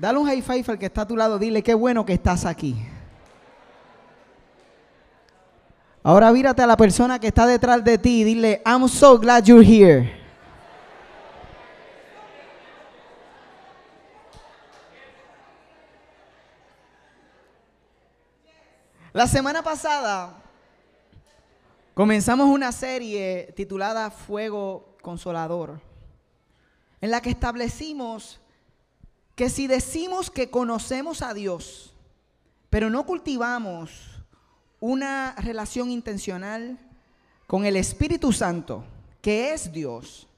Dale un high five al que está a tu lado, dile qué bueno que estás aquí. Ahora mírate a la persona que está detrás de ti y dile, I'm so glad you're here. La semana pasada comenzamos una serie titulada Fuego Consolador, en la que establecimos que si decimos que conocemos a Dios, pero no cultivamos una relación intencional con el Espíritu Santo, que es Dios,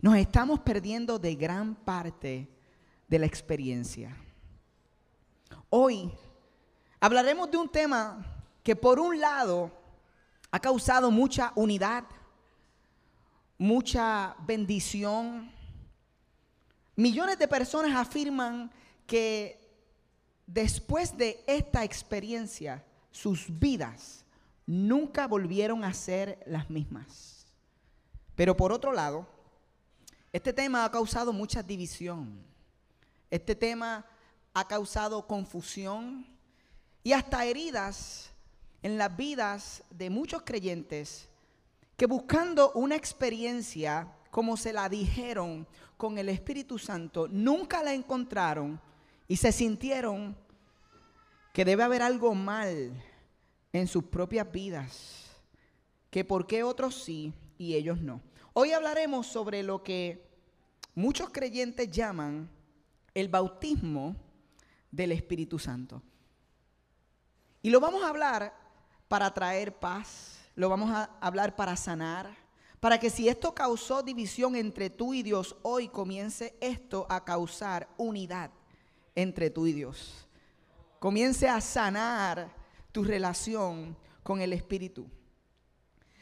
nos estamos perdiendo de gran parte de la experiencia. Hoy hablaremos de un tema que por un lado ha causado mucha unidad, mucha bendición, Millones de personas afirman que después de esta experiencia, sus vidas nunca volvieron a ser las mismas. Pero por otro lado, este tema ha causado mucha división. Este tema ha causado confusión y hasta heridas en las vidas de muchos creyentes que buscando una experiencia como se la dijeron con el Espíritu Santo, nunca la encontraron y se sintieron que debe haber algo mal en sus propias vidas, que por qué otros sí y ellos no. Hoy hablaremos sobre lo que muchos creyentes llaman el bautismo del Espíritu Santo. Y lo vamos a hablar para traer paz, lo vamos a hablar para sanar, para que si esto causó división entre tú y Dios, hoy comience esto a causar unidad entre tú y Dios. Comience a sanar tu relación con el Espíritu.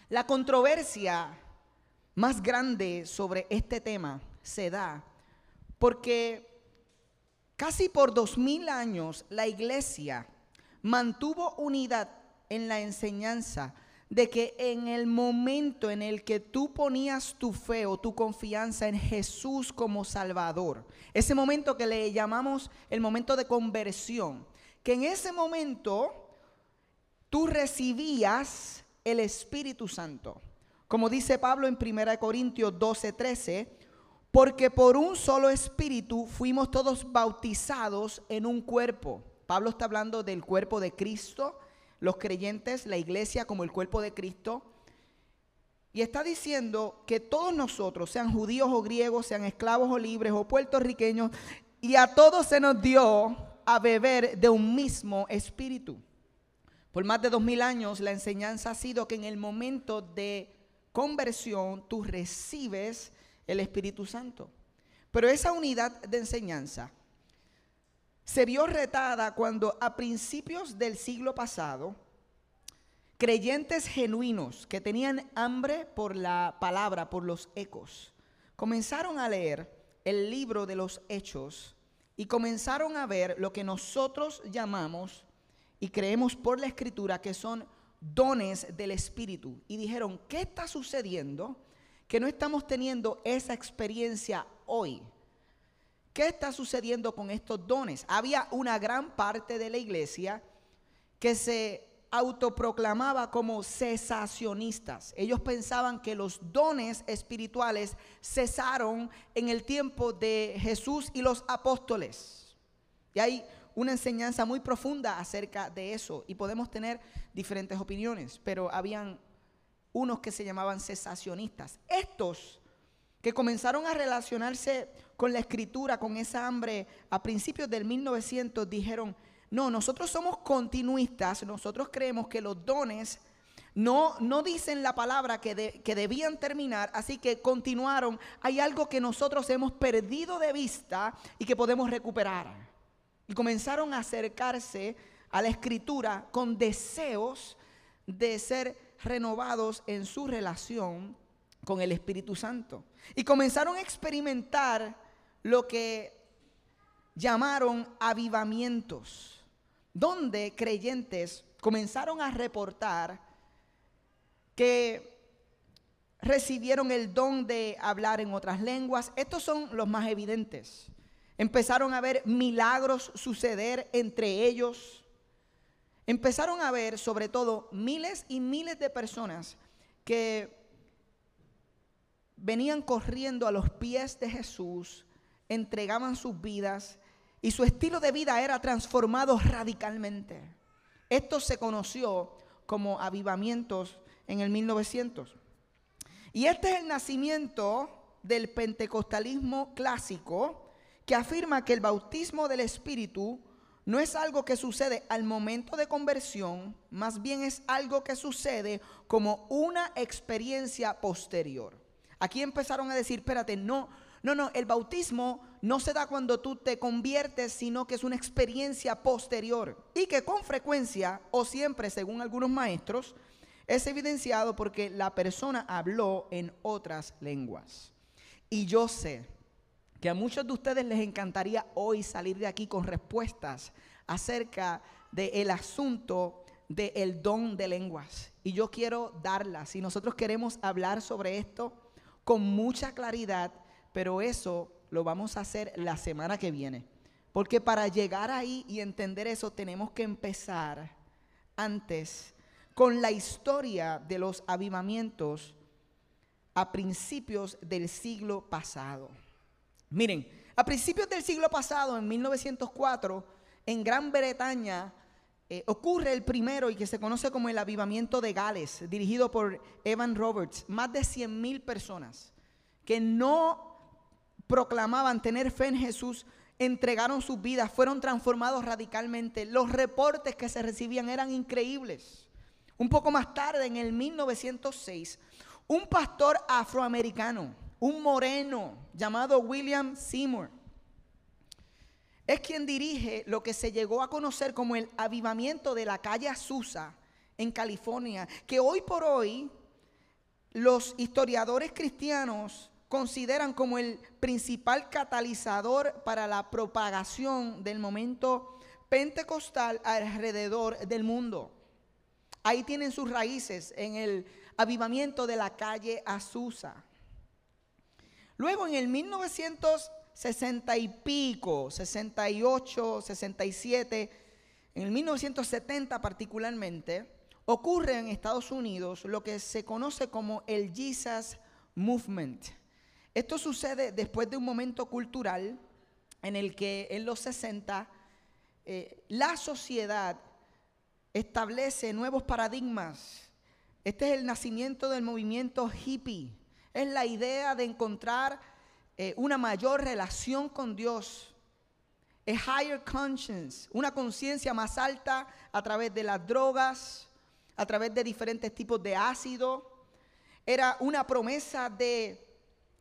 La controversia más grande sobre este tema se da porque casi por dos mil años la iglesia mantuvo unidad en la enseñanza de que en el momento en el que tú ponías tu fe o tu confianza en Jesús como Salvador, ese momento que le llamamos el momento de conversión, que en ese momento tú recibías el Espíritu Santo. Como dice Pablo en 1 Corintios 12, 13, porque por un solo espíritu fuimos todos bautizados en un cuerpo. Pablo está hablando del cuerpo de Cristo, los creyentes, la iglesia como el cuerpo de Cristo. Y está diciendo que todos nosotros, sean judíos o griegos, sean esclavos o libres o puertorriqueños, y a todos se nos dio a beber de un mismo espíritu. Por más de dos mil años la enseñanza ha sido que en el momento de conversión tú recibes el Espíritu Santo. Pero esa unidad de enseñanza se vio retada cuando a principios del siglo pasado, creyentes genuinos que tenían hambre por la palabra, por los ecos, comenzaron a leer el libro de los hechos y comenzaron a ver lo que nosotros llamamos y creemos por la escritura que son dones del Espíritu. Y dijeron, ¿qué está sucediendo? Que no estamos teniendo esa experiencia hoy. ¿Qué está sucediendo con estos dones? Había una gran parte de la iglesia que se autoproclamaba como cesacionistas. Ellos pensaban que los dones espirituales cesaron en el tiempo de Jesús y los apóstoles. Y hay una enseñanza muy profunda acerca de eso y podemos tener diferentes opiniones, pero habían unos que se llamaban cesacionistas. Estos que comenzaron a relacionarse con la escritura, con esa hambre a principios del 1900, dijeron, no, nosotros somos continuistas, nosotros creemos que los dones No, no dicen la palabra que, que debían terminar, así que continuaron. Hay algo que nosotros hemos perdido de vista y que podemos recuperar. Y comenzaron a acercarse a la escritura con deseos de ser renovados en su relación con el Espíritu Santo. Y comenzaron a experimentar lo que llamaron avivamientos, donde creyentes comenzaron a reportar que recibieron el don de hablar en otras lenguas. Estos son los más evidentes. Empezaron a ver milagros suceder entre ellos. Empezaron a ver sobre todo miles y miles de personas que venían corriendo a los pies de Jesús, entregaban sus vidas y su estilo de vida era transformado radicalmente. Esto se conoció como avivamientos en el 1900. Y este es el nacimiento del pentecostalismo clásico que afirma que el bautismo del Espíritu no es algo que sucede al momento de conversión, más bien es algo que sucede como una experiencia posterior. Aquí empezaron a decir, espérate, no, no, no, el bautismo no se da cuando tú te conviertes, sino que es una experiencia posterior y que con frecuencia o siempre, según algunos maestros, es evidenciado porque la persona habló en otras lenguas. Y yo sé que a muchos de ustedes les encantaría hoy salir de aquí con respuestas acerca del asunto del don de lenguas. Y yo quiero darlas. Y nosotros queremos hablar sobre esto con mucha claridad, pero eso lo vamos a hacer la semana que viene. Porque para llegar ahí y entender eso tenemos que empezar antes con la historia de los avivamientos a principios del siglo pasado. Miren, a principios del siglo pasado, en 1904, en Gran Bretaña, eh, ocurre el primero y que se conoce como el avivamiento de Gales, dirigido por Evan Roberts. Más de 100 mil personas que no proclamaban tener fe en Jesús, entregaron sus vidas, fueron transformados radicalmente. Los reportes que se recibían eran increíbles. Un poco más tarde, en el 1906, un pastor afroamericano, un moreno llamado William Seymour, es quien dirige lo que se llegó a conocer como el avivamiento de la calle Azusa en California, que hoy por hoy los historiadores cristianos consideran como el principal catalizador para la propagación del momento pentecostal alrededor del mundo. Ahí tienen sus raíces en el avivamiento de la calle Azusa. Luego en el 1960 y pico, 68, 67, en el 1970 particularmente, ocurre en Estados Unidos lo que se conoce como el Jesus Movement. Esto sucede después de un momento cultural en el que en los 60 eh, la sociedad establece nuevos paradigmas. Este es el nacimiento del movimiento hippie. Es la idea de encontrar eh, una mayor relación con Dios. A higher conscience, una conciencia más alta a través de las drogas, a través de diferentes tipos de ácido. Era una promesa de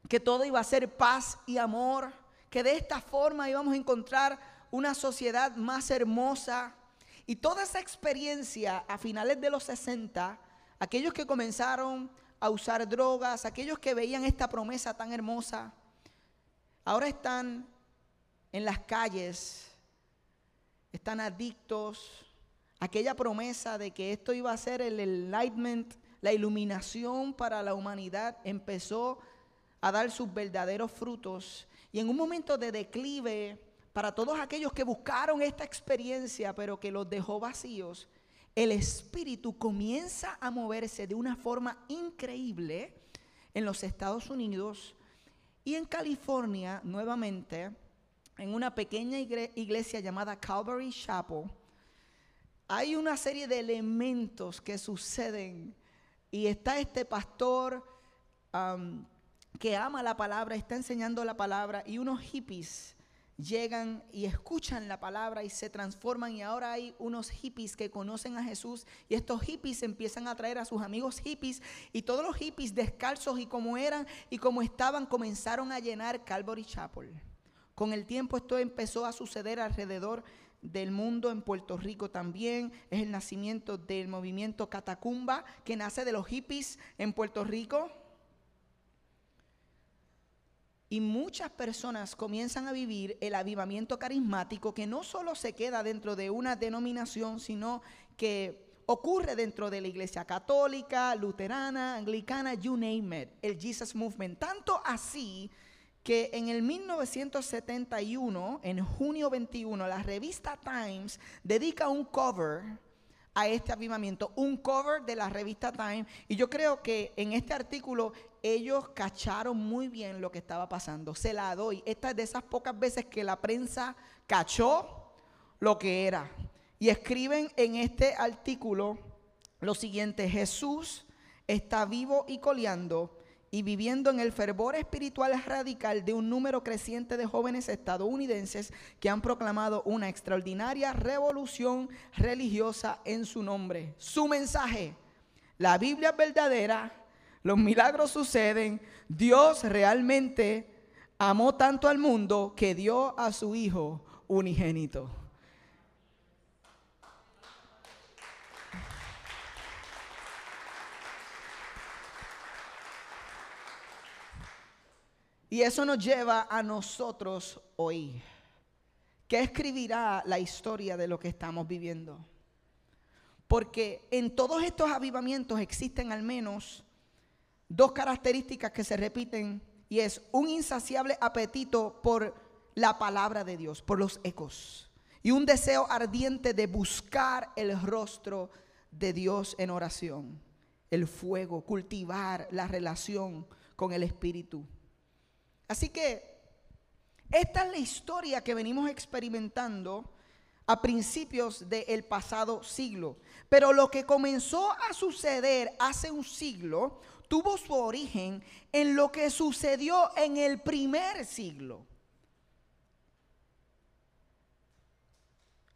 que todo iba a ser paz y amor, que de esta forma íbamos a encontrar una sociedad más hermosa, y toda esa experiencia a finales de los 60, aquellos que comenzaron a usar drogas, aquellos que veían esta promesa tan hermosa, ahora están en las calles, están adictos. Aquella promesa de que esto iba a ser el enlightenment, la iluminación para la humanidad, empezó a dar sus verdaderos frutos. Y en un momento de declive, para todos aquellos que buscaron esta experiencia, pero que los dejó vacíos, el Espíritu comienza a moverse de una forma increíble en los Estados Unidos y en California nuevamente, en una pequeña iglesia llamada Calvary Chapel. Hay una serie de elementos que suceden y está este pastor que ama la palabra, está enseñando la palabra y unos hippies llegan y escuchan la palabra y se transforman y ahora hay unos hippies que conocen a Jesús y estos hippies empiezan a traer a sus amigos hippies y todos los hippies descalzos y como eran y como estaban comenzaron a llenar Calvary Chapel. Con el tiempo esto empezó a suceder alrededor del mundo en Puerto Rico también. Es el nacimiento del movimiento Catacumba que nace de los hippies en Puerto Rico. Y muchas personas comienzan a vivir el avivamiento carismático que no solo se queda dentro de una denominación, sino que ocurre dentro de la iglesia católica, luterana, anglicana, you name it, el Jesus Movement. Tanto así que en el 1971, en junio 21, la revista Times dedica un cover a este avivamiento, un cover de la revista Time. Y yo creo que en este artículo ellos cacharon muy bien lo que estaba pasando. Se la doy. Esta es de esas pocas veces que la prensa cachó lo que era. Y escriben en este artículo lo siguiente, Jesús está vivo y coleando y viviendo en el fervor espiritual radical de un número creciente de jóvenes estadounidenses que han proclamado una extraordinaria revolución religiosa en su nombre. Su mensaje, la Biblia es verdadera, los milagros suceden, Dios realmente amó tanto al mundo que dio a su Hijo unigénito. Y eso nos lleva a nosotros hoy. ¿Qué escribirá la historia de lo que estamos viviendo? Porque en todos estos avivamientos existen al menos dos características que se repiten y es un insaciable apetito por la palabra de Dios, por los ecos, y un deseo ardiente de buscar el rostro de Dios en oración, el fuego, cultivar la relación con el Espíritu. Así que esta es la historia que venimos experimentando a principios del pasado siglo. Pero lo que comenzó a suceder hace un siglo tuvo su origen en lo que sucedió en el primer siglo.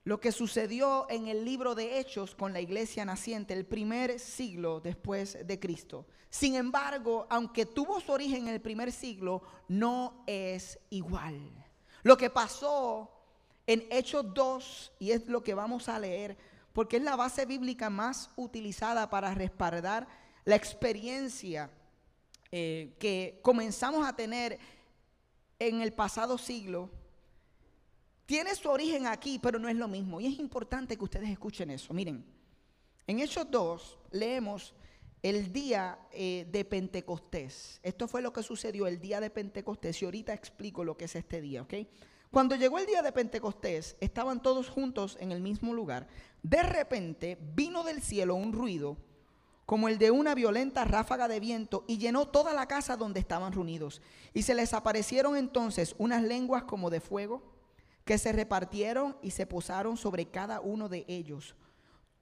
lo que sucedió en el libro de Hechos con la iglesia naciente, el primer siglo después de Cristo. Sin embargo, aunque tuvo su origen en el primer siglo, no es igual. Lo que pasó en Hechos 2, y es lo que vamos a leer, porque es la base bíblica más utilizada para respaldar la experiencia eh, que comenzamos a tener en el pasado siglo tiene su origen aquí, pero no es lo mismo. Y es importante que ustedes escuchen eso. Miren, en Hechos 2 leemos el día eh, de Pentecostés. Esto fue lo que sucedió el día de Pentecostés. Y ahorita explico lo que es este día, ¿ok? Cuando llegó el día de Pentecostés, estaban todos juntos en el mismo lugar. De repente vino del cielo un ruido como el de una violenta ráfaga de viento y llenó toda la casa donde estaban reunidos. Y se les aparecieron entonces unas lenguas como de fuego que se repartieron y se posaron sobre cada uno de ellos.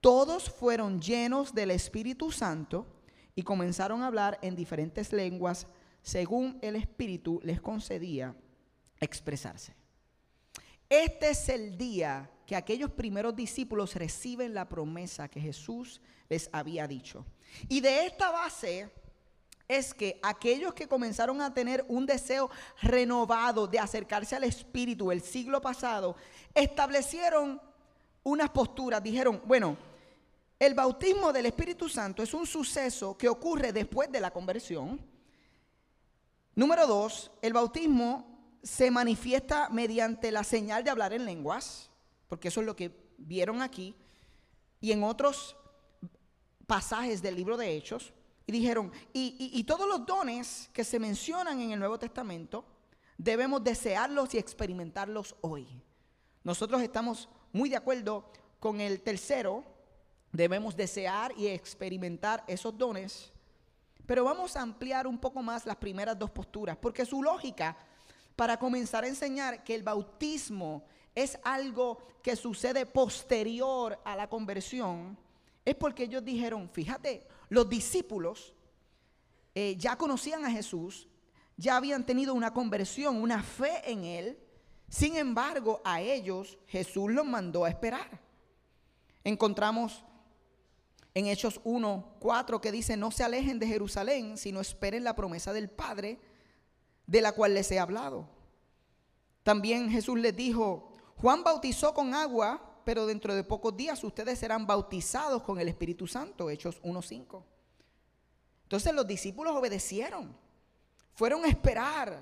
Todos fueron llenos del Espíritu Santo y comenzaron a hablar en diferentes lenguas según el Espíritu les concedía expresarse. Este es el día que aquellos primeros discípulos reciben la promesa que Jesús les había dicho. Y de esta base es que aquellos que comenzaron a tener un deseo renovado de acercarse al Espíritu el siglo pasado, establecieron unas posturas, dijeron, bueno, el bautismo del Espíritu Santo es un suceso que ocurre después de la conversión. Número dos, el bautismo se manifiesta mediante la señal de hablar en lenguas, porque eso es lo que vieron aquí, y en otros pasajes del libro de Hechos. Y dijeron, y, todos los dones que se mencionan en el Nuevo Testamento, debemos desearlos y experimentarlos hoy. Nosotros estamos muy de acuerdo con el tercero, debemos desear y experimentar esos dones, pero vamos a ampliar un poco más las primeras dos posturas, porque su lógica para comenzar a enseñar que el bautismo es algo que sucede posterior a la conversión, es porque ellos dijeron, fíjate, los discípulos eh, ya conocían a Jesús, ya habían tenido una conversión, una fe en Él. Sin embargo, a ellos Jesús los mandó a esperar. Encontramos en Hechos 1, 4 que dice, no se alejen de Jerusalén, sino esperen la promesa del Padre de la cual les he hablado. También Jesús les dijo, Juan bautizó con agua, pero dentro de pocos días ustedes serán bautizados con el Espíritu Santo, Hechos 1.5. Entonces los discípulos obedecieron, fueron a esperar.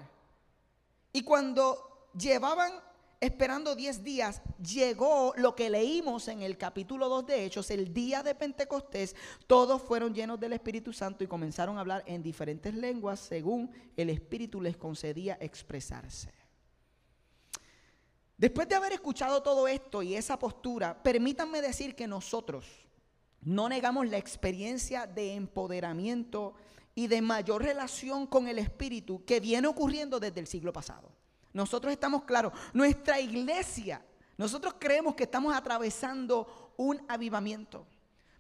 Y cuando llevaban esperando 10 días, llegó lo que leímos en el capítulo 2 de Hechos, el día de Pentecostés, todos fueron llenos del Espíritu Santo y comenzaron a hablar en diferentes lenguas según el Espíritu les concedía expresarse. Después de haber escuchado todo esto y esa postura, permítanme decir que nosotros no negamos la experiencia de empoderamiento y de mayor relación con el Espíritu que viene ocurriendo desde el siglo pasado. Nosotros estamos claros, nuestra iglesia, nosotros creemos que estamos atravesando un avivamiento.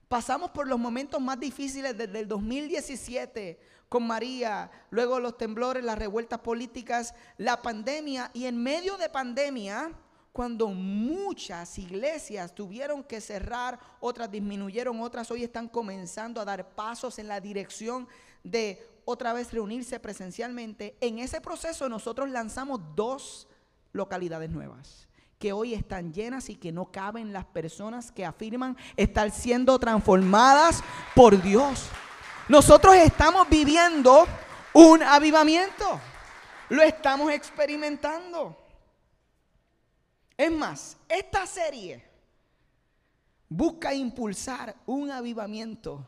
Pasamos por los momentos más difíciles desde el 2017 con María, luego los temblores, las revueltas políticas, la pandemia y en medio de pandemia, cuando muchas iglesias tuvieron que cerrar, otras disminuyeron, otras hoy están comenzando a dar pasos en la dirección de otra vez reunirse presencialmente. En ese proceso nosotros lanzamos dos localidades nuevas que hoy están llenas y que no caben las personas que afirman estar siendo transformadas por Dios. Nosotros estamos viviendo un avivamiento. Lo estamos experimentando. Es más, esta serie busca impulsar un avivamiento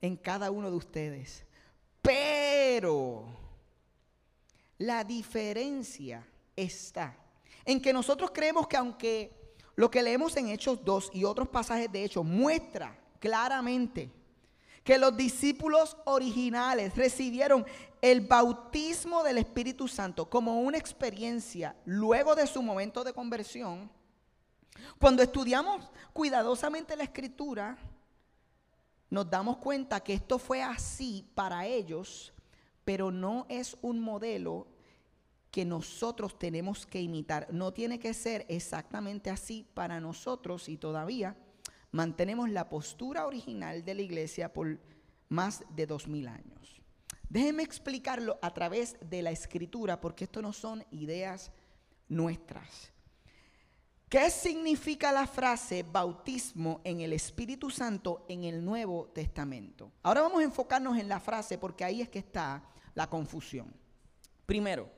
en cada uno de ustedes. Pero la diferencia está en que nosotros creemos que aunque lo que leemos en Hechos 2 y otros pasajes de Hechos muestra claramente que los discípulos originales recibieron el bautismo del Espíritu Santo como una experiencia luego de su momento de conversión, cuando estudiamos cuidadosamente la escritura, nos damos cuenta que esto fue así para ellos, pero no es un modelo que nosotros tenemos que imitar. No tiene que ser exactamente así para nosotros y todavía mantenemos la postura original de la iglesia por más de dos mil años. Déjenme explicarlo a través de la escritura porque esto no son ideas nuestras. ¿Qué significa la frase bautismo en el Espíritu Santo en el Nuevo Testamento? Ahora vamos a enfocarnos en la frase porque ahí es que está la confusión. Primero,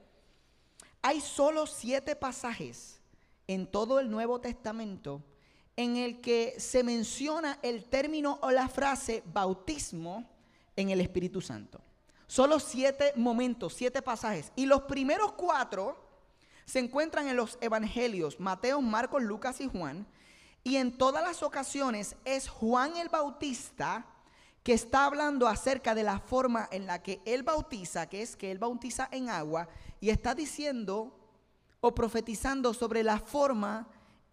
hay solo siete pasajes en todo el Nuevo Testamento en el que se menciona el término o la frase bautismo en el Espíritu Santo. Solo siete momentos, siete pasajes. Y los primeros cuatro se encuentran en los evangelios, Mateo, Marcos, Lucas y Juan. Y en todas las ocasiones es Juan el Bautista que está hablando acerca de la forma en la que él bautiza, que es que él bautiza en agua, y está diciendo o profetizando sobre la forma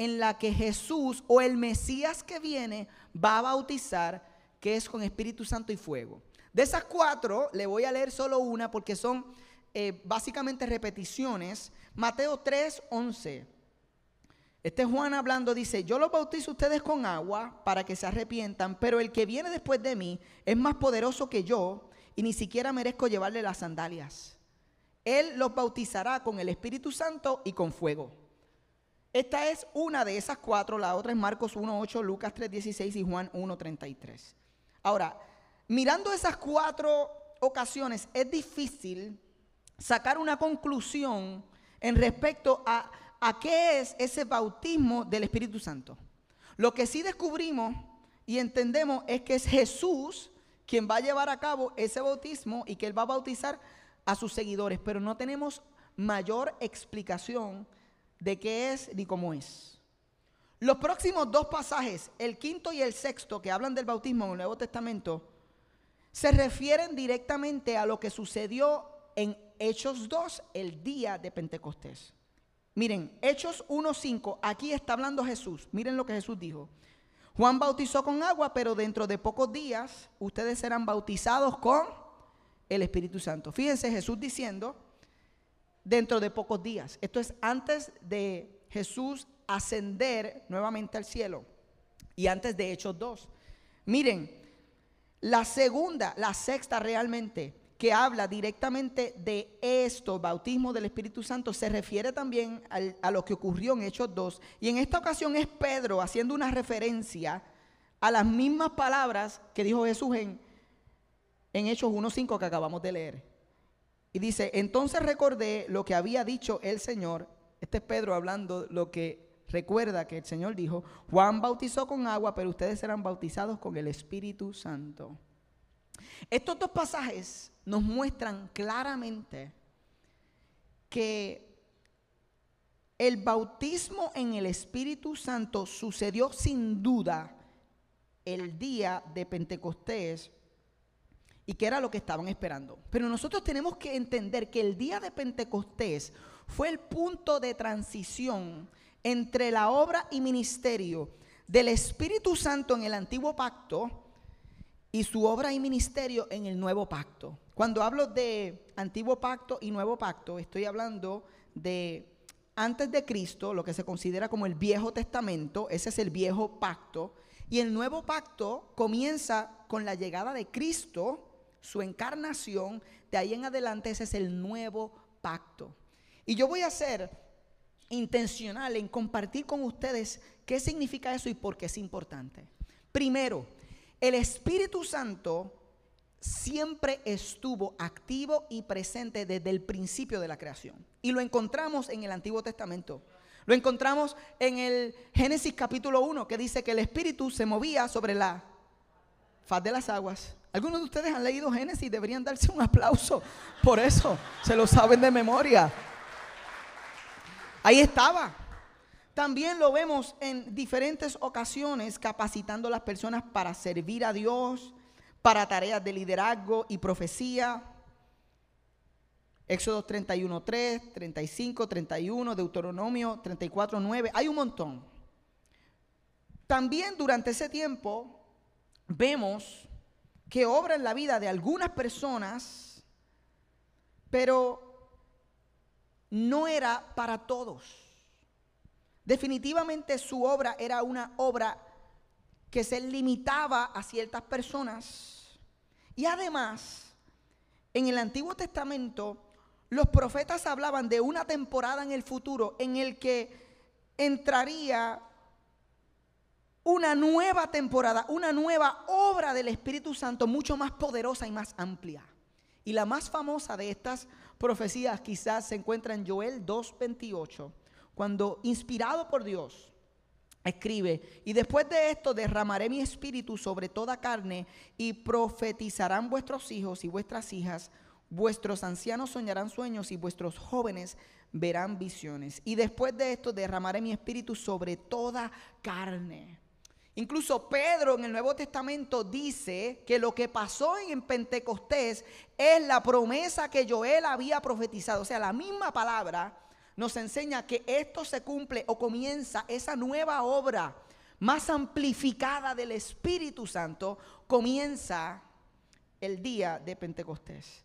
en la que Jesús o el Mesías que viene va a bautizar, que es con Espíritu Santo y fuego. De esas cuatro, le voy a leer solo una porque son eh, básicamente repeticiones. Mateo 3, 11. Este Juan hablando dice, yo los bautizo a ustedes con agua para que se arrepientan, pero el que viene después de mí es más poderoso que yo y ni siquiera merezco llevarle las sandalias. Él los bautizará con el Espíritu Santo y con fuego. Esta es una de esas cuatro, la otra es Marcos 1.8, Lucas 3.16 y Juan 1.33. Ahora, mirando esas cuatro ocasiones, es difícil sacar una conclusión en respecto a, a qué es ese bautismo del Espíritu Santo. Lo que sí descubrimos y entendemos es que es Jesús quien va a llevar a cabo ese bautismo y que Él va a bautizar a sus seguidores, pero no tenemos mayor explicación de qué es ni cómo es. Los próximos dos pasajes, el quinto y el sexto, que hablan del bautismo en el Nuevo Testamento, se refieren directamente a lo que sucedió en Hechos 2, el día de Pentecostés. Miren, Hechos 1.5, aquí está hablando Jesús. Miren lo que Jesús dijo. Juan bautizó con agua, pero dentro de pocos días ustedes serán bautizados con el Espíritu Santo. Fíjense Jesús diciendo dentro de pocos días. Esto es antes de Jesús ascender nuevamente al cielo y antes de Hechos 2. Miren, la segunda, la sexta realmente, que habla directamente de esto, bautismo del Espíritu Santo, se refiere también a lo que ocurrió en Hechos 2. Y en esta ocasión es Pedro haciendo una referencia a las mismas palabras que dijo Jesús en, en Hechos 1.5 que acabamos de leer. Y dice, entonces recordé lo que había dicho el Señor. Este es Pedro hablando lo que recuerda que el Señor dijo, Juan bautizó con agua, pero ustedes serán bautizados con el Espíritu Santo. Estos dos pasajes nos muestran claramente que el bautismo en el Espíritu Santo sucedió sin duda el día de Pentecostés y que era lo que estaban esperando. Pero nosotros tenemos que entender que el día de Pentecostés fue el punto de transición entre la obra y ministerio del Espíritu Santo en el antiguo pacto y su obra y ministerio en el nuevo pacto. Cuando hablo de antiguo pacto y nuevo pacto, estoy hablando de antes de Cristo, lo que se considera como el Viejo Testamento, ese es el viejo pacto, y el nuevo pacto comienza con la llegada de Cristo, su encarnación, de ahí en adelante ese es el nuevo pacto. Y yo voy a ser intencional en compartir con ustedes qué significa eso y por qué es importante. Primero, el Espíritu Santo siempre estuvo activo y presente desde el principio de la creación. Y lo encontramos en el Antiguo Testamento. Lo encontramos en el Génesis capítulo 1, que dice que el Espíritu se movía sobre la faz de las aguas. Algunos de ustedes han leído Génesis, deberían darse un aplauso por eso. Se lo saben de memoria. Ahí estaba. También lo vemos en diferentes ocasiones capacitando a las personas para servir a Dios, para tareas de liderazgo y profecía. Éxodo 31, 3, 35, 31, Deuteronomio 34, 9. Hay un montón. También durante ese tiempo vemos que obra en la vida de algunas personas, pero no era para todos. Definitivamente su obra era una obra que se limitaba a ciertas personas. Y además, en el Antiguo Testamento, los profetas hablaban de una temporada en el futuro en el que entraría una nueva temporada, una nueva obra del Espíritu Santo mucho más poderosa y más amplia. Y la más famosa de estas profecías quizás se encuentra en Joel 2.28, cuando inspirado por Dios escribe, y después de esto derramaré mi espíritu sobre toda carne y profetizarán vuestros hijos y vuestras hijas, vuestros ancianos soñarán sueños y vuestros jóvenes verán visiones. Y después de esto derramaré mi espíritu sobre toda carne. Incluso Pedro en el Nuevo Testamento dice que lo que pasó en Pentecostés es la promesa que Joel había profetizado. O sea, la misma palabra nos enseña que esto se cumple o comienza esa nueva obra más amplificada del Espíritu Santo, comienza el día de Pentecostés.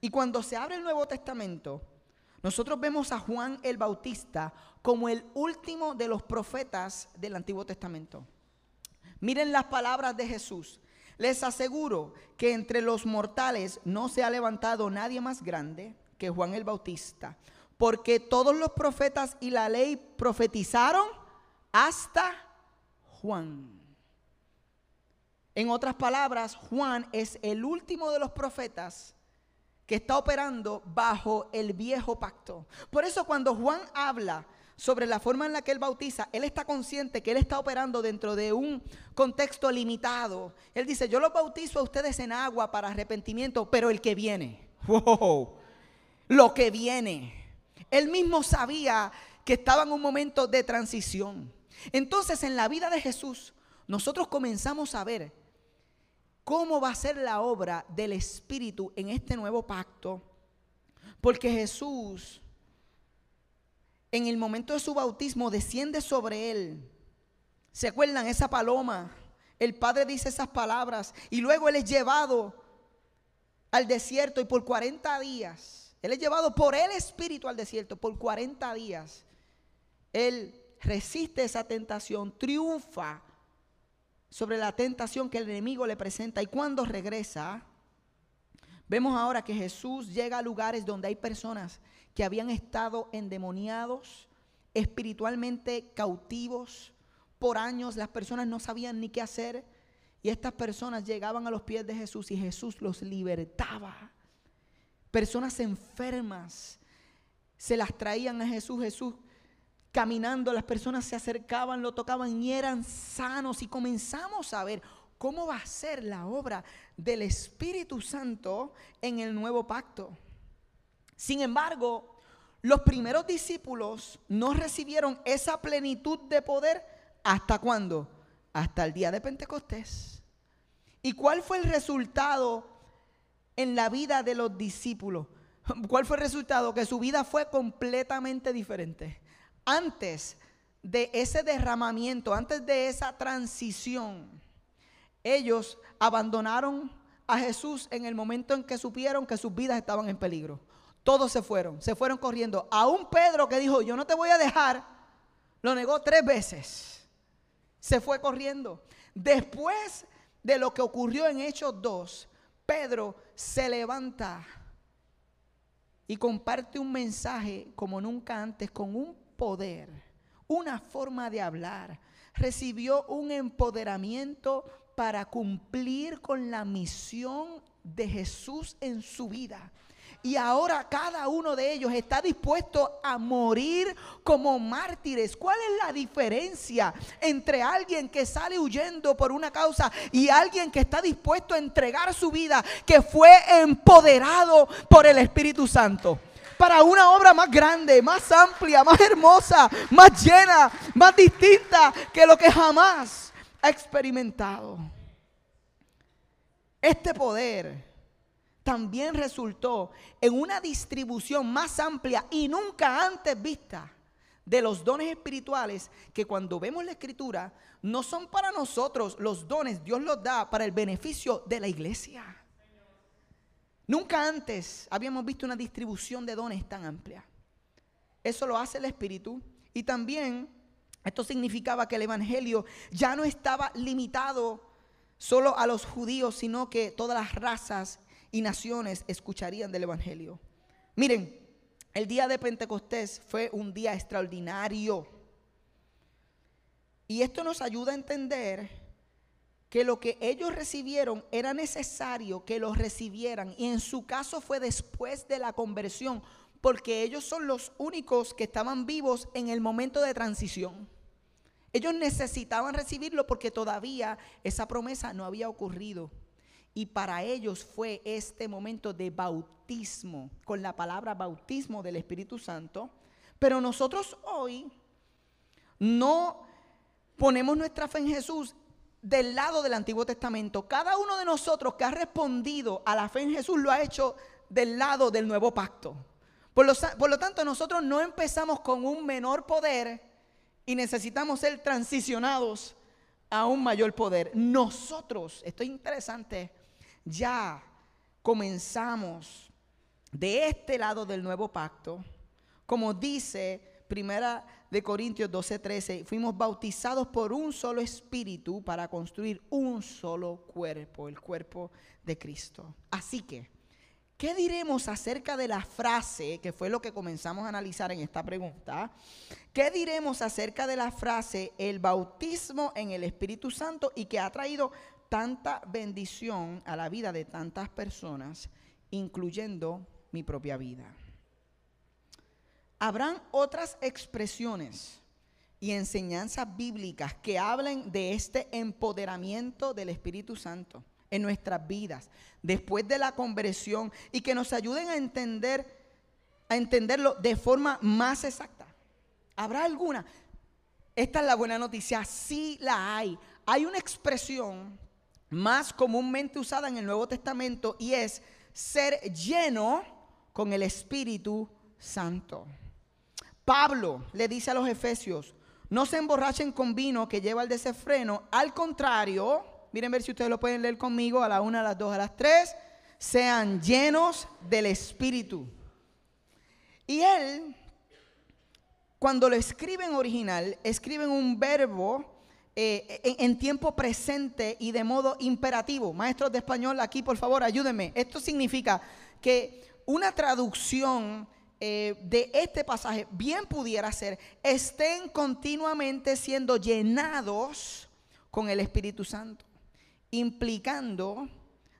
Y cuando se abre el Nuevo Testamento, nosotros vemos a Juan el Bautista como el último de los profetas del Antiguo Testamento. Miren las palabras de Jesús. Les aseguro que entre los mortales no se ha levantado nadie más grande que Juan el Bautista, porque todos los profetas y la ley profetizaron hasta Juan. En otras palabras, Juan es el último de los profetas que está operando bajo el viejo pacto. Por eso cuando Juan habla sobre la forma en la que Él bautiza, Él está consciente que Él está operando dentro de un contexto limitado. Él dice, yo los bautizo a ustedes en agua para arrepentimiento, pero el que viene, wow, lo que viene. Él mismo sabía que estaba en un momento de transición. Entonces en la vida de Jesús, nosotros comenzamos a ver cómo va a ser la obra del Espíritu en este nuevo pacto. Porque Jesús en el momento de su bautismo desciende sobre él. ¿Se acuerdan esa paloma? El Padre dice esas palabras y luego él es llevado al desierto y por 40 días Él es llevado por el Espíritu al desierto por 40 días. Él resiste esa tentación, triunfa sobre la tentación que el enemigo le presenta y cuando regresa, vemos ahora que Jesús llega a lugares donde hay personas que habían estado endemoniados, espiritualmente cautivos por años, las personas no sabían ni qué hacer y estas personas llegaban a los pies de Jesús y Jesús los libertaba. Personas enfermas se las traían a Jesús, Jesús caminando, las personas se acercaban, lo tocaban y eran sanos. Y comenzamos a ver cómo va a ser la obra del Espíritu Santo en el nuevo pacto. Sin embargo, los primeros discípulos no recibieron esa plenitud de poder hasta cuándo? Hasta el día de Pentecostés. ¿Y cuál fue el resultado en la vida de los discípulos? ¿Cuál fue el resultado? Que su vida fue completamente diferente antes de ese derramamiento, antes de esa transición, ellos abandonaron a Jesús en el momento en que supieron que sus vidas estaban en peligro. Todos se fueron, se fueron corriendo. Aún Pedro que dijo, yo no te voy a dejar, lo negó tres veces. Se fue corriendo. Después de lo que ocurrió en Hechos 2, Pedro se levanta y comparte un mensaje como nunca antes con un poder, una forma de hablar, recibió un empoderamiento para cumplir con la misión de Jesús en su vida. Y ahora cada uno de ellos está dispuesto a morir como mártires. ¿Cuál es la diferencia entre alguien que sale huyendo por una causa y alguien que está dispuesto a entregar su vida, que fue empoderado por el Espíritu Santo? para una obra más grande, más amplia, más hermosa, más llena, más distinta que lo que jamás ha experimentado. Este poder también resultó en una distribución más amplia y nunca antes vista de los dones espirituales que cuando vemos la escritura no son para nosotros los dones, Dios los da para el beneficio de la iglesia. Nunca antes habíamos visto una distribución de dones tan amplia. Eso lo hace el Espíritu. Y también esto significaba que el Evangelio ya no estaba limitado solo a los judíos, sino que todas las razas y naciones escucharían del Evangelio. Miren, el día de Pentecostés fue un día extraordinario. Y esto nos ayuda a entender que lo que ellos recibieron era necesario que lo recibieran. Y en su caso fue después de la conversión, porque ellos son los únicos que estaban vivos en el momento de transición. Ellos necesitaban recibirlo porque todavía esa promesa no había ocurrido. Y para ellos fue este momento de bautismo, con la palabra bautismo del Espíritu Santo. Pero nosotros hoy no ponemos nuestra fe en Jesús del lado del Antiguo Testamento. Cada uno de nosotros que ha respondido a la fe en Jesús lo ha hecho del lado del nuevo pacto. Por lo, tanto, nosotros no empezamos con un menor poder y necesitamos ser transicionados a un mayor poder. Nosotros, esto es interesante, ya comenzamos de este lado del nuevo pacto, como dice Primera de Corintios 12, 13, fuimos bautizados por un solo espíritu para construir un solo cuerpo, el cuerpo de Cristo. Así que, ¿qué diremos acerca de la frase, que fue lo que comenzamos a analizar en esta pregunta? ¿Qué diremos acerca de la frase, el bautismo en el Espíritu Santo y que ha traído tanta bendición a la vida de tantas personas, incluyendo mi propia vida? Habrán otras expresiones y enseñanzas bíblicas que hablen de este empoderamiento del Espíritu Santo en nuestras vidas después de la conversión y que nos ayuden a entender a entenderlo de forma más exacta. ¿Habrá alguna? Esta es la buena noticia, sí la hay. Hay una expresión más comúnmente usada en el Nuevo Testamento y es ser lleno con el Espíritu Santo. Pablo le dice a los efesios, no se emborrachen con vino que lleva al desenfreno, al contrario, miren ver si ustedes lo pueden leer conmigo a la una, a las dos, a las tres, sean llenos del Espíritu. Y él, cuando lo escribe en original, escribe un verbo eh, en, tiempo presente y de modo imperativo. Maestros de español, aquí por favor, ayúdenme. Esto significa que una traducción eh, de este pasaje bien pudiera ser, estén continuamente siendo llenados con el Espíritu Santo, implicando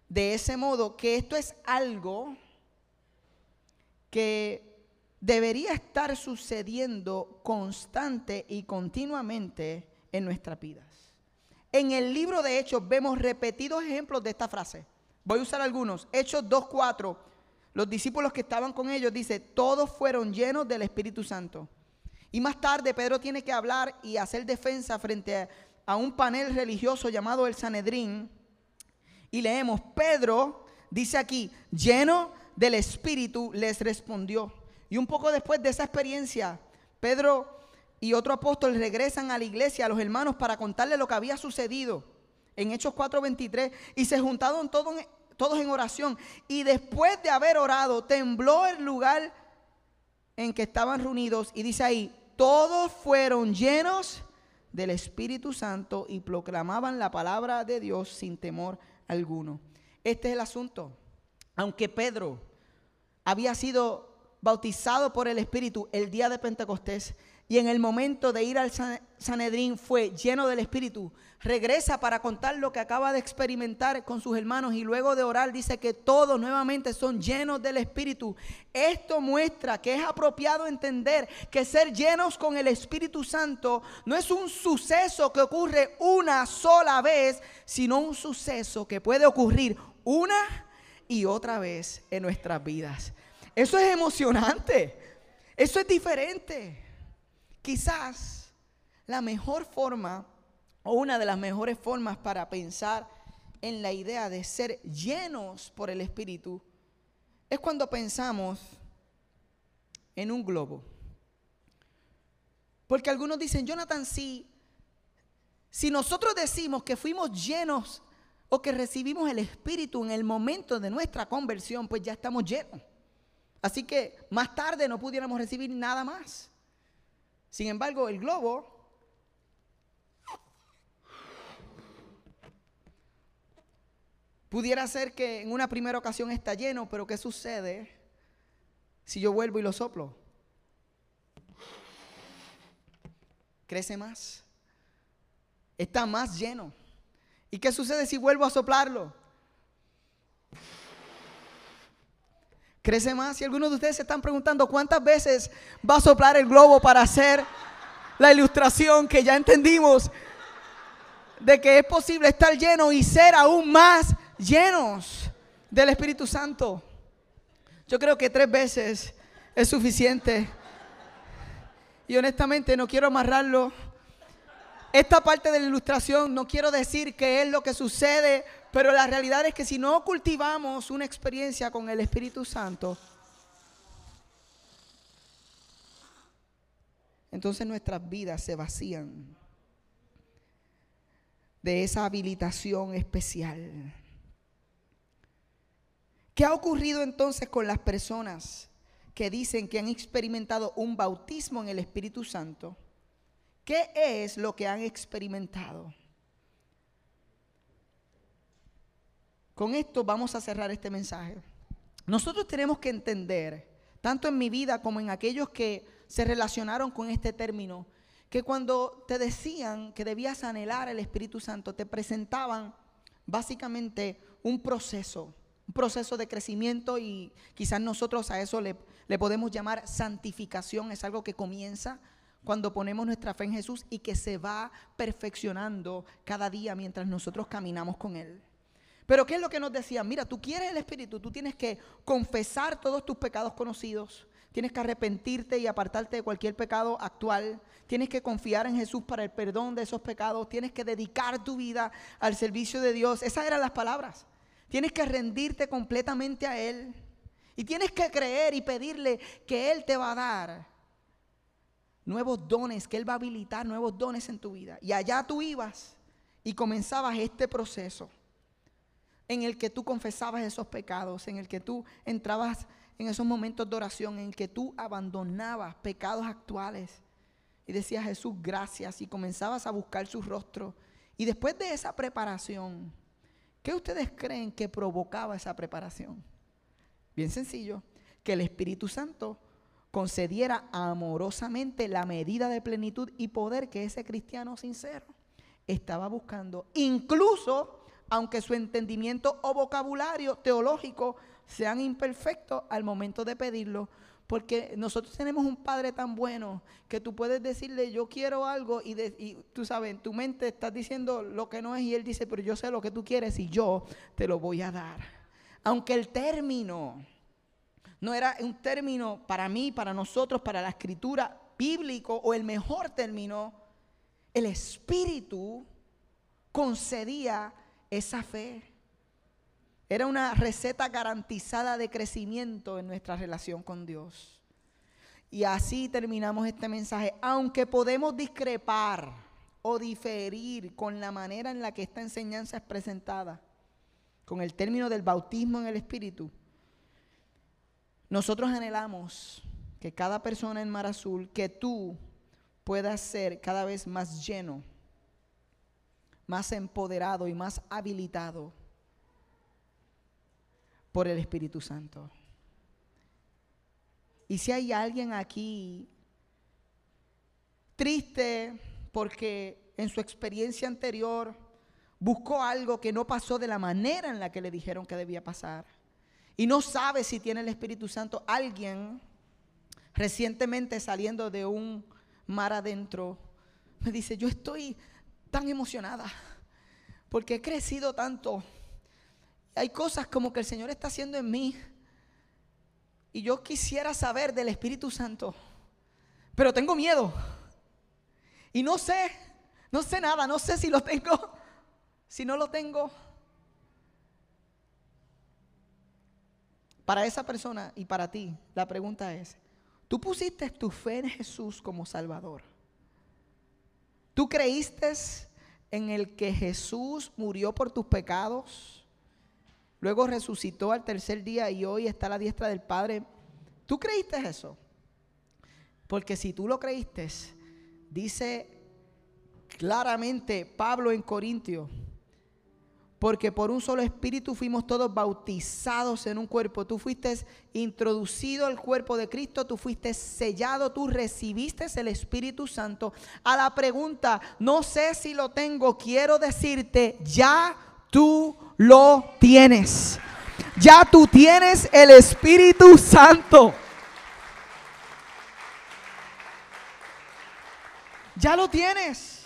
de ese modo que esto es algo que debería estar sucediendo constante y continuamente en nuestras vidas. En el libro de Hechos vemos repetidos ejemplos de esta frase. Voy a usar algunos. Hechos 2.4. Los discípulos que estaban con ellos, dice, todos fueron llenos del Espíritu Santo. Y más tarde Pedro tiene que hablar y hacer defensa frente a, a un panel religioso llamado el Sanedrín. Y leemos, Pedro dice aquí, lleno del Espíritu, les respondió. Y un poco después de esa experiencia, Pedro y otro apóstol regresan a la iglesia, a los hermanos, para contarle lo que había sucedido en Hechos 4:23. Y se juntaron todos, todos en oración. Y después de haber orado, tembló el lugar en que estaban reunidos. Y dice ahí, todos fueron llenos del Espíritu Santo y proclamaban la palabra de Dios sin temor alguno. Este es el asunto. Aunque Pedro había sido bautizado por el Espíritu el día de Pentecostés y en el momento de ir al Sanedrín fue lleno del Espíritu, regresa para contar lo que acaba de experimentar con sus hermanos y luego de orar dice que todos nuevamente son llenos del Espíritu. Esto muestra que es apropiado entender que ser llenos con el Espíritu Santo no es un suceso que ocurre una sola vez, sino un suceso que puede ocurrir una y otra vez en nuestras vidas. Eso es emocionante. Eso es diferente. Quizás la mejor forma o una de las mejores formas para pensar en la idea de ser llenos por el Espíritu es cuando pensamos en un globo. Porque algunos dicen, Jonathan, si, si nosotros decimos que fuimos llenos o que recibimos el Espíritu en el momento de nuestra conversión, pues ya estamos llenos. Así que más tarde no pudiéramos recibir nada más. Sin embargo, el globo pudiera ser que en una primera ocasión está lleno, pero ¿qué sucede si yo vuelvo y lo soplo? Crece más. Está más lleno. ¿Y qué sucede si vuelvo a soplarlo? Crece más. Y algunos de ustedes se están preguntando cuántas veces va a soplar el globo para hacer la ilustración que ya entendimos de que es posible estar lleno y ser aún más llenos del Espíritu Santo. Yo creo que tres veces es suficiente. Y honestamente no quiero amarrarlo. Esta parte de la ilustración no quiero decir que es lo que sucede pero la realidad es que si no cultivamos una experiencia con el Espíritu Santo, entonces nuestras vidas se vacían de esa habilitación especial. ¿Qué ha ocurrido entonces con las personas que dicen que han experimentado un bautismo en el Espíritu Santo? ¿Qué es lo que han experimentado? Con esto vamos a cerrar este mensaje. Nosotros tenemos que entender, tanto en mi vida como en aquellos que se relacionaron con este término, que cuando te decían que debías anhelar el Espíritu Santo, te presentaban básicamente un proceso, un proceso de crecimiento y quizás nosotros a eso le, le podemos llamar santificación, es algo que comienza cuando ponemos nuestra fe en Jesús y que se va perfeccionando cada día mientras nosotros caminamos con Él. Pero ¿qué es lo que nos decían? Mira, tú quieres el Espíritu, tú tienes que confesar todos tus pecados conocidos, tienes que arrepentirte y apartarte de cualquier pecado actual, tienes que confiar en Jesús para el perdón de esos pecados, tienes que dedicar tu vida al servicio de Dios. Esas eran las palabras. Tienes que rendirte completamente a Él y tienes que creer y pedirle que Él te va a dar nuevos dones, que Él va a habilitar nuevos dones en tu vida. Y allá tú ibas y comenzabas este proceso. En el que tú confesabas esos pecados, en el que tú entrabas en esos momentos de oración, en el que tú abandonabas pecados actuales y decías Jesús, gracias, y comenzabas a buscar su rostro. Y después de esa preparación, ¿qué ustedes creen que provocaba esa preparación? Bien sencillo, que el Espíritu Santo concediera amorosamente la medida de plenitud y poder que ese cristiano sincero estaba buscando, incluso aunque su entendimiento o vocabulario teológico sean imperfectos al momento de pedirlo, porque nosotros tenemos un Padre tan bueno que tú puedes decirle, yo quiero algo, y, tú sabes, en tu mente estás diciendo lo que no es, y Él dice, pero yo sé lo que tú quieres y yo te lo voy a dar. Aunque el término no era un término para mí, para nosotros, para la escritura bíblico o el mejor término, el Espíritu concedía esa fe. Era una receta garantizada de crecimiento en nuestra relación con Dios. Y así terminamos este mensaje. Aunque podemos discrepar o diferir con la manera en la que esta enseñanza es presentada, con el término del bautismo en el Espíritu, nosotros anhelamos que cada persona en Mar Azul, que tú puedas ser cada vez más lleno, más empoderado y más habilitado por el Espíritu Santo. Y si hay alguien aquí triste porque en su experiencia anterior buscó algo que no pasó de la manera en la que le dijeron que debía pasar, y no sabe si tiene el Espíritu Santo, alguien recientemente saliendo de un mar adentro me dice, yo estoy tan emocionada porque he crecido tanto. Hay cosas como que el Señor está haciendo en mí y yo quisiera saber del Espíritu Santo, pero tengo miedo y no sé, no sé nada, no sé si lo tengo, si no lo tengo. Para esa persona y para ti, la pregunta es, ¿tú pusiste tu fe en Jesús como Salvador? ¿Tú creíste en el que Jesús murió por tus pecados? Luego resucitó al tercer día y hoy está a la diestra del Padre. ¿Tú creíste eso? Porque si tú lo creíste, dice claramente Pablo en Corintios, porque por un solo espíritu fuimos todos bautizados en un cuerpo. Tú fuiste introducido al cuerpo de Cristo, tú fuiste sellado, tú recibiste el Espíritu Santo. A la pregunta, no sé si lo tengo, quiero decirte, ya tú lo tienes. Ya tú tienes el Espíritu Santo. Ya lo tienes.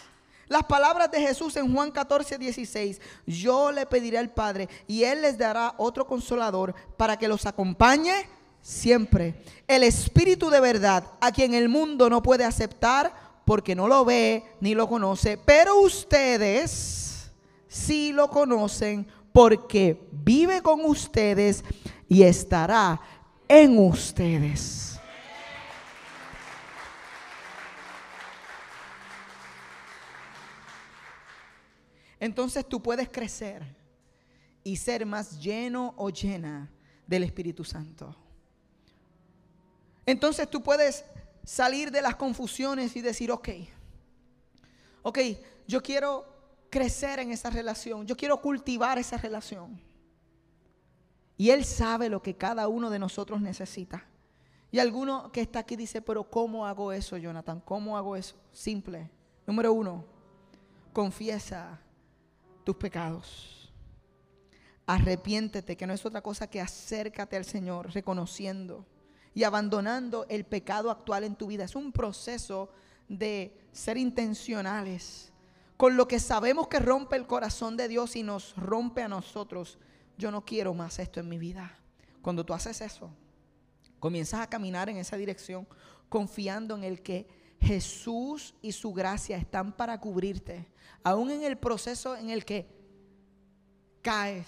Las palabras de Jesús en Juan 14, 16. Yo le pediré al Padre y Él les dará otro consolador para que los acompañe siempre. El Espíritu de verdad, a quien el mundo no puede aceptar porque no lo ve ni lo conoce. Pero ustedes sí lo conocen porque vive con ustedes y estará en ustedes. Entonces tú puedes crecer y ser más lleno o llena del Espíritu Santo. Entonces tú puedes salir de las confusiones y decir, ok, ok, yo quiero crecer en esa relación, yo quiero cultivar esa relación. Y Él sabe lo que cada uno de nosotros necesita. Y alguno que está aquí dice, pero ¿cómo hago eso, Jonathan? ¿Cómo hago eso? Simple. Número uno, confiesa tus pecados. Arrepiéntete, que no es otra cosa que acércate al Señor, reconociendo y abandonando el pecado actual en tu vida. Es un proceso de ser intencionales con lo que sabemos que rompe el corazón de Dios y nos rompe a nosotros. Yo no quiero más esto en mi vida. Cuando tú haces eso, comienzas a caminar en esa dirección confiando en el que Jesús y su gracia están para cubrirte, aún en el proceso en el que caes.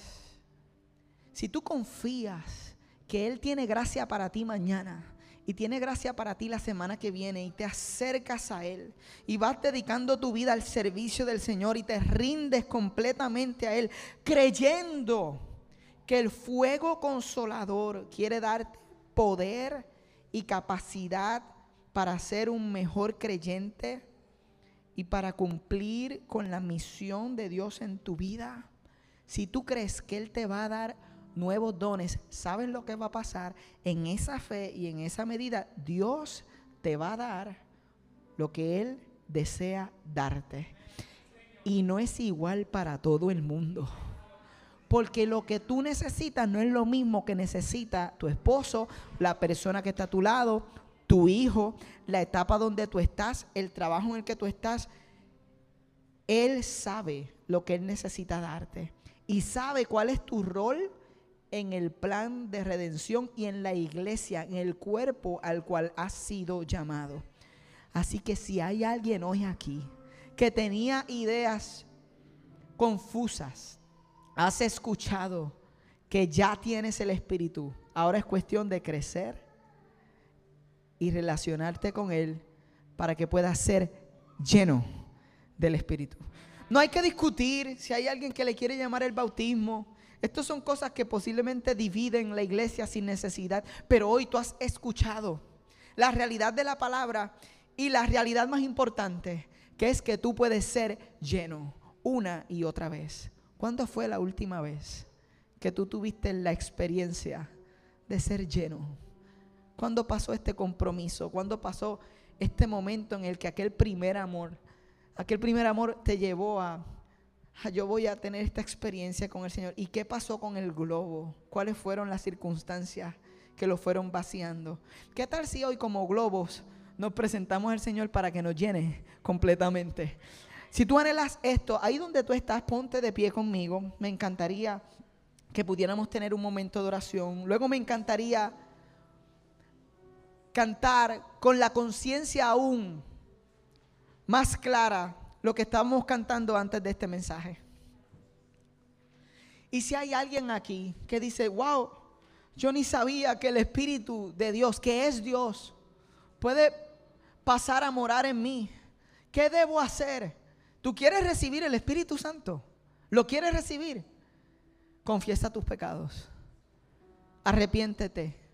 Si tú confías que Él tiene gracia para ti mañana y tiene gracia para ti la semana que viene y te acercas a Él y vas dedicando tu vida al servicio del Señor y te rindes completamente a Él, creyendo que el fuego consolador quiere darte poder y capacidad para ser un mejor creyente y para cumplir con la misión de Dios en tu vida. Si tú crees que Él te va a dar nuevos dones, ¿sabes lo que va a pasar? En esa fe y en esa medida, Dios te va a dar lo que Él desea darte. Y no es igual para todo el mundo. Porque lo que tú necesitas no es lo mismo que necesita tu esposo, la persona que está a tu lado, tu hijo, la etapa donde tú estás, el trabajo en el que tú estás. Él sabe lo que Él necesita darte y sabe cuál es tu rol en el plan de redención y en la iglesia, en el cuerpo al cual has sido llamado. Así que si hay alguien hoy aquí que tenía ideas confusas, has escuchado que ya tienes el Espíritu, ahora es cuestión de crecer y relacionarte con Él para que puedas ser lleno del Espíritu. No hay que discutir si hay alguien que le quiere llamar el bautismo. Estas son cosas que posiblemente dividen la iglesia sin necesidad, pero hoy tú has escuchado la realidad de la palabra y la realidad más importante, que es que tú puedes ser lleno una y otra vez. ¿Cuándo fue la última vez que tú tuviste la experiencia de ser lleno? ¿Cuándo pasó este compromiso? ¿Cuándo pasó este momento en el que aquel primer amor Aquel primer amor te llevó a, yo voy a tener esta experiencia con el Señor. ¿Y qué pasó con el globo? ¿Cuáles fueron las circunstancias que lo fueron vaciando? ¿Qué tal si hoy como globos nos presentamos al Señor para que nos llene completamente? Si tú anhelas esto, ahí donde tú estás, ponte de pie conmigo. Me encantaría que pudiéramos tener un momento de oración. Luego me encantaría cantar con la conciencia aún más clara lo que estábamos cantando antes de este mensaje. Y si hay alguien aquí que dice, wow, yo ni sabía que el Espíritu de Dios, que es Dios, puede pasar a morar en mí. ¿Qué debo hacer? ¿Tú quieres recibir el Espíritu Santo? ¿Lo quieres recibir? Confiesa tus pecados. Arrepiéntete.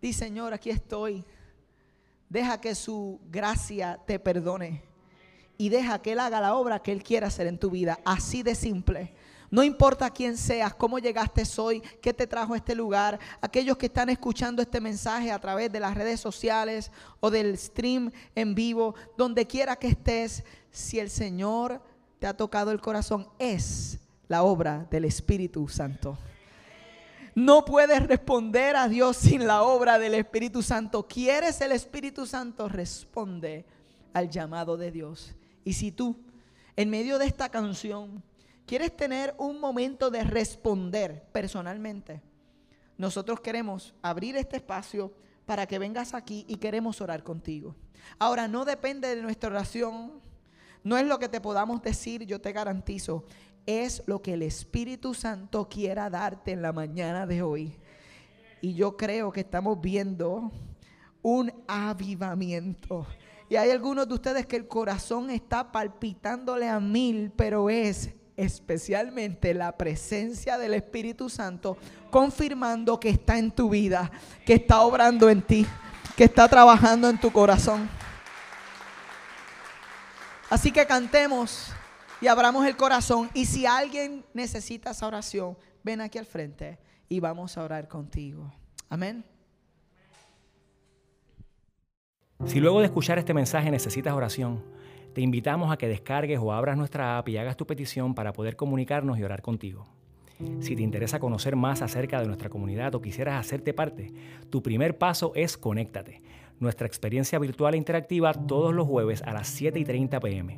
Di, Señor, aquí estoy. Deja que su gracia te perdone y deja que Él haga la obra que Él quiera hacer en tu vida. Así de simple. No importa quién seas, cómo llegaste hoy, qué te trajo a este lugar. Aquellos que están escuchando este mensaje a través de las redes sociales o del stream en vivo, donde quiera que estés, si el Señor te ha tocado el corazón, es la obra del Espíritu Santo. No puedes responder a Dios sin la obra del Espíritu Santo. ¿Quieres el Espíritu Santo? Responde al llamado de Dios. Y si tú, en medio de esta canción, quieres tener un momento de responder personalmente, nosotros queremos abrir este espacio para que vengas aquí y queremos orar contigo. Ahora, no depende de nuestra oración, no es lo que te podamos decir, yo te garantizo, es lo que el Espíritu Santo quiera darte en la mañana de hoy. Y yo creo que estamos viendo un avivamiento y hay algunos de ustedes que el corazón está palpitándole a mil, pero es especialmente la presencia del Espíritu Santo confirmando que está en tu vida, que está obrando en ti, que está trabajando en tu corazón. Así que cantemos y abramos el corazón. Y si alguien necesita esa oración, ven aquí al frente y vamos a orar contigo. Amén. Si luego de escuchar este mensaje necesitas oración, te invitamos a que descargues o abras nuestra app y hagas tu petición para poder comunicarnos y orar contigo. Si te interesa conocer más acerca de nuestra comunidad o quisieras hacerte parte, tu primer paso es Conéctate, nuestra experiencia virtual e interactiva todos los jueves a las 7 y 30 pm.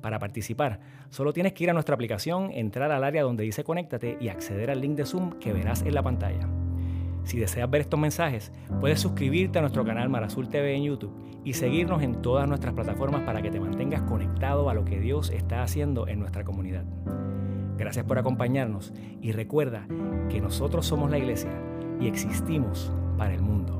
Para participar, solo tienes que ir a nuestra aplicación, entrar al área donde dice Conéctate y acceder al link de Zoom que verás en la pantalla. Si deseas ver estos mensajes, puedes suscribirte a nuestro canal Marazul TV en YouTube y seguirnos en todas nuestras plataformas para que te mantengas conectado a lo que Dios está haciendo en nuestra comunidad. Gracias por acompañarnos y recuerda que nosotros somos la iglesia y existimos para el mundo.